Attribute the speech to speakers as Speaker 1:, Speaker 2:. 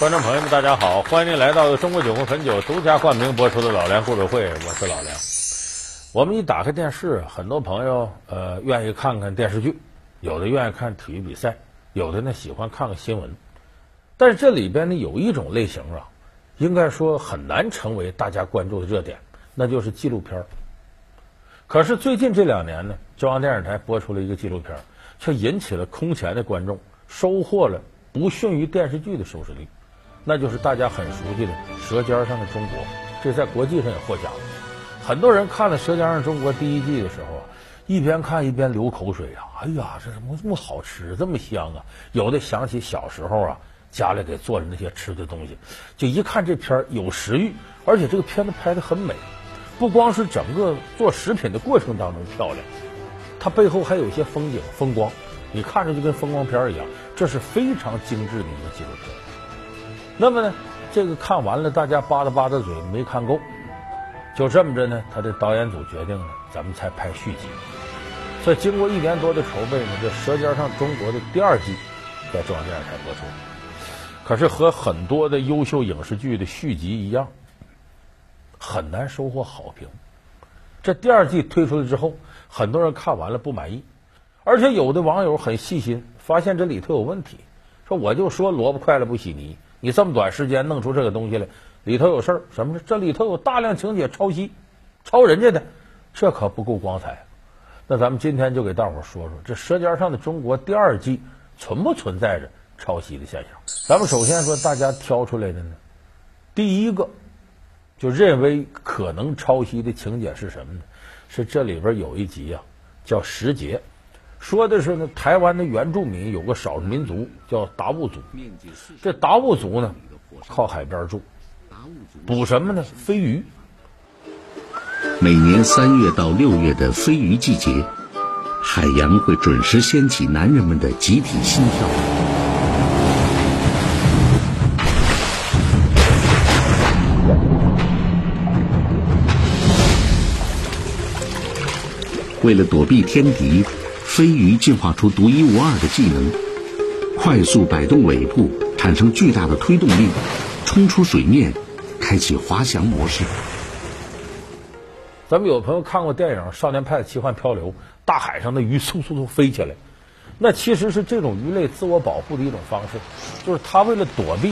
Speaker 1: 观众朋友们，大家好，欢迎您来到中国酒红汾酒独家冠名播出的《老梁故事会》，我是老梁。我们一打开电视，很多朋友呃愿意看看电视剧，有的愿意看体育比赛，有的呢喜欢看看新闻。但是这里边呢有一种类型啊，应该说很难成为大家关注的热点，那就是纪录片儿。可是最近这两年呢，中央电视台播出了一个纪录片，却引起了空前的观众，收获了不逊于电视剧的收视率。那就是大家很熟悉的《舌尖上的中国》，这在国际上也获奖。很多人看了《舌尖上的中国》第一季的时候啊，一边看一边流口水啊！哎呀，这怎么这么好吃，这么香啊！有的想起小时候啊，家里给做的那些吃的东西，就一看这片儿有食欲，而且这个片子拍的很美，不光是整个做食品的过程当中漂亮，它背后还有一些风景风光，你看着就跟风光片一样，这是非常精致的一个纪录片。那么呢，这个看完了，大家吧嗒吧嗒嘴没看够，就这么着呢，他的导演组决定呢，咱们才拍续集。所以经过一年多的筹备呢，这《舌尖上中国》的第二季在中央电视台播出。可是和很多的优秀影视剧的续集一样，很难收获好评。这第二季推出来之后，很多人看完了不满意，而且有的网友很细心，发现这里头有问题，说我就说萝卜快了不洗泥。你这么短时间弄出这个东西来，里头有事儿？什么？这里头有大量情节抄袭，抄人家的，这可不够光彩。那咱们今天就给大伙儿说说，这《舌尖上的中国》第二季存不存在着抄袭的现象？咱们首先说，大家挑出来的呢，第一个就认为可能抄袭的情节是什么呢？是这里边有一集啊，叫《时节》。说的是呢，台湾的原住民有个少数民族叫达悟族。这达悟族呢，靠海边住，捕什么呢？飞鱼。
Speaker 2: 每年三月到六月的飞鱼季节，海洋会准时掀起男人们的集体心跳。为了躲避天敌。飞鱼进化出独一无二的技能，快速摆动尾部，产生巨大的推动力，冲出水面，开启滑翔模式。
Speaker 1: 咱们有朋友看过电影《少年派的奇幻漂流》，大海上的鱼嗖嗖嗖飞起来，那其实是这种鱼类自我保护的一种方式，就是它为了躲避